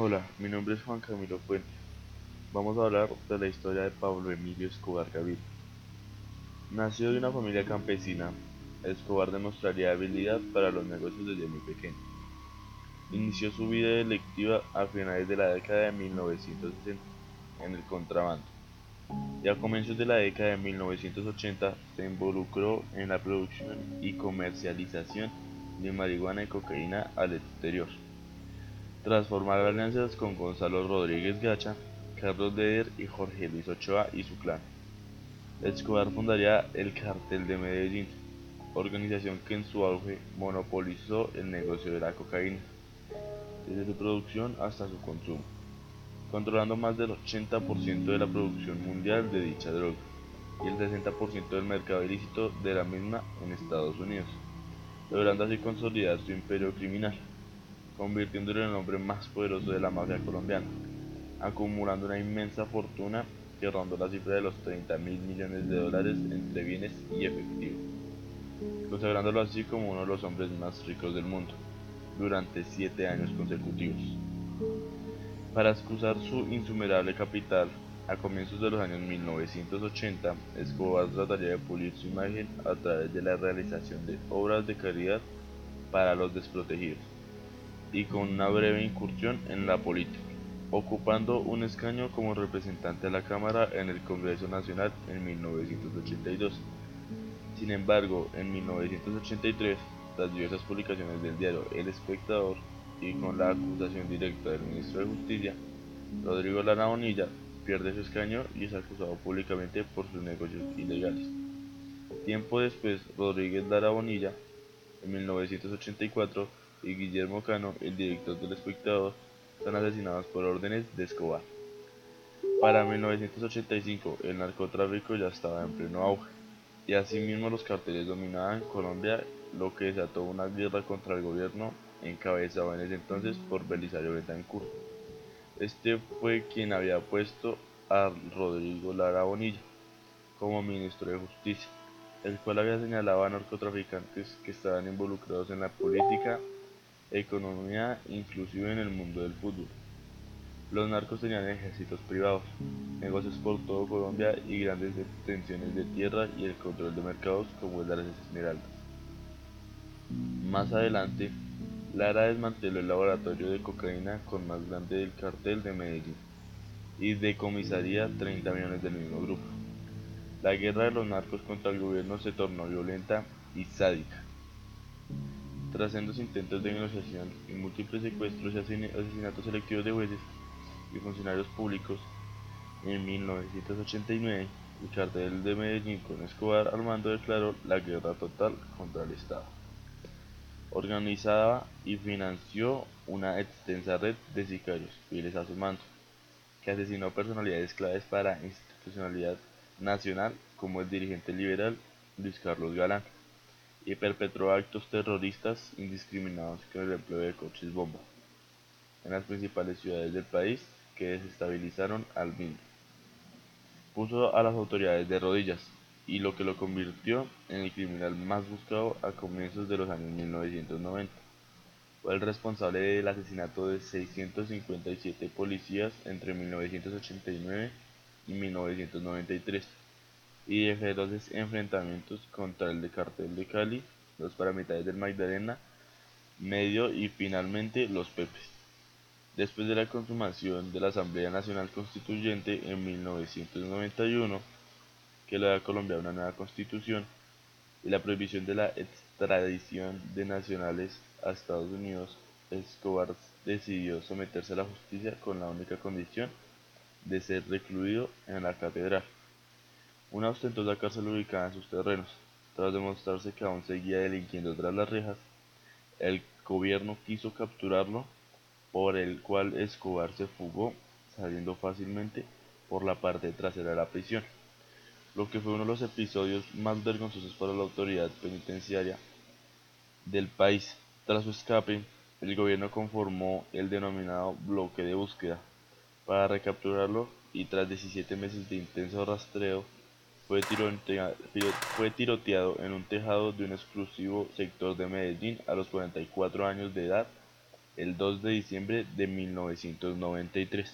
Hola, mi nombre es Juan Camilo Fuentes. Vamos a hablar de la historia de Pablo Emilio Escobar Gaviria. Nació de una familia campesina, Escobar demostraría habilidad para los negocios desde muy pequeño. Inició su vida delictiva a finales de la década de 1960 en el contrabando y a comienzos de la década de 1980 se involucró en la producción y comercialización de marihuana y cocaína al exterior. Tras formar alianzas con Gonzalo Rodríguez Gacha, Carlos Leder y Jorge Luis Ochoa y su clan, Escobar fundaría el Cartel de Medellín, organización que en su auge monopolizó el negocio de la cocaína, desde su producción hasta su consumo, controlando más del 80% de la producción mundial de dicha droga y el 60% del mercado ilícito de la misma en Estados Unidos, logrando así consolidar su imperio criminal convirtiéndolo en el hombre más poderoso de la mafia colombiana, acumulando una inmensa fortuna que rondó la cifra de los 30 mil millones de dólares entre bienes y efectivo, consagrándolo así como uno de los hombres más ricos del mundo, durante siete años consecutivos. Para excusar su insumerable capital, a comienzos de los años 1980, Escobar trataría de pulir su imagen a través de la realización de obras de caridad para los desprotegidos y con una breve incursión en la política, ocupando un escaño como representante de la Cámara en el Congreso Nacional en 1982. Sin embargo, en 1983, las diversas publicaciones del diario El Espectador y con la acusación directa del ministro de Justicia, Rodrigo Lara Bonilla, pierde su escaño y es acusado públicamente por sus negocios ilegales. Tiempo después, Rodríguez Lara Bonilla, en 1984, y Guillermo Cano, el director del Espectador, son asesinados por órdenes de Escobar. Para 1985 el narcotráfico ya estaba en pleno auge y asimismo los carteles dominaban Colombia, lo que desató una guerra contra el gobierno encabezado en ese entonces por Belisario Betancourt. Este fue quien había puesto a Rodrigo Lara Bonilla como ministro de Justicia, el cual había señalado a narcotraficantes que estaban involucrados en la política economía inclusive en el mundo del fútbol. Los narcos tenían ejércitos privados, negocios por todo Colombia y grandes extensiones de tierra y el control de mercados como el de las Esmeraldas. Más adelante, Lara desmanteló el laboratorio de cocaína con más grande del cartel de Medellín y decomisaría 30 millones del mismo grupo. La guerra de los narcos contra el gobierno se tornó violenta y sádica tras sendos intentos de negociación y múltiples secuestros y asesinatos selectivos de jueces y funcionarios públicos, en 1989 el cartel de Medellín con Escobar Armando declaró la guerra total contra el Estado. Organizaba y financió una extensa red de sicarios fieles a su mando, que asesinó personalidades claves para institucionalidad nacional como el dirigente liberal Luis Carlos Galán y perpetró actos terroristas indiscriminados con el empleo de coches bomba en las principales ciudades del país que desestabilizaron al mismo. Puso a las autoridades de rodillas y lo que lo convirtió en el criminal más buscado a comienzos de los años 1990. Fue el responsable del asesinato de 657 policías entre 1989 y 1993 y de feroces enfrentamientos contra el de Cartel de Cali, los paramilitares del Magdalena Medio y finalmente los Pepes. Después de la consumación de la Asamblea Nacional Constituyente en 1991, que le da a Colombia una nueva constitución, y la prohibición de la extradición de nacionales a Estados Unidos, Escobar decidió someterse a la justicia con la única condición de ser recluido en la catedral una ostentosa cárcel ubicada en sus terrenos. Tras demostrarse que aún seguía delinquiendo tras las rejas, el gobierno quiso capturarlo, por el cual Escobar se fugó, saliendo fácilmente por la parte trasera de la prisión, lo que fue uno de los episodios más vergonzosos para la autoridad penitenciaria del país. Tras su escape, el gobierno conformó el denominado bloque de búsqueda para recapturarlo y tras 17 meses de intenso rastreo fue tiroteado, en un tejado de un exclusivo sector de Medellín a los 44 años de edad el 2 de diciembre de 1993.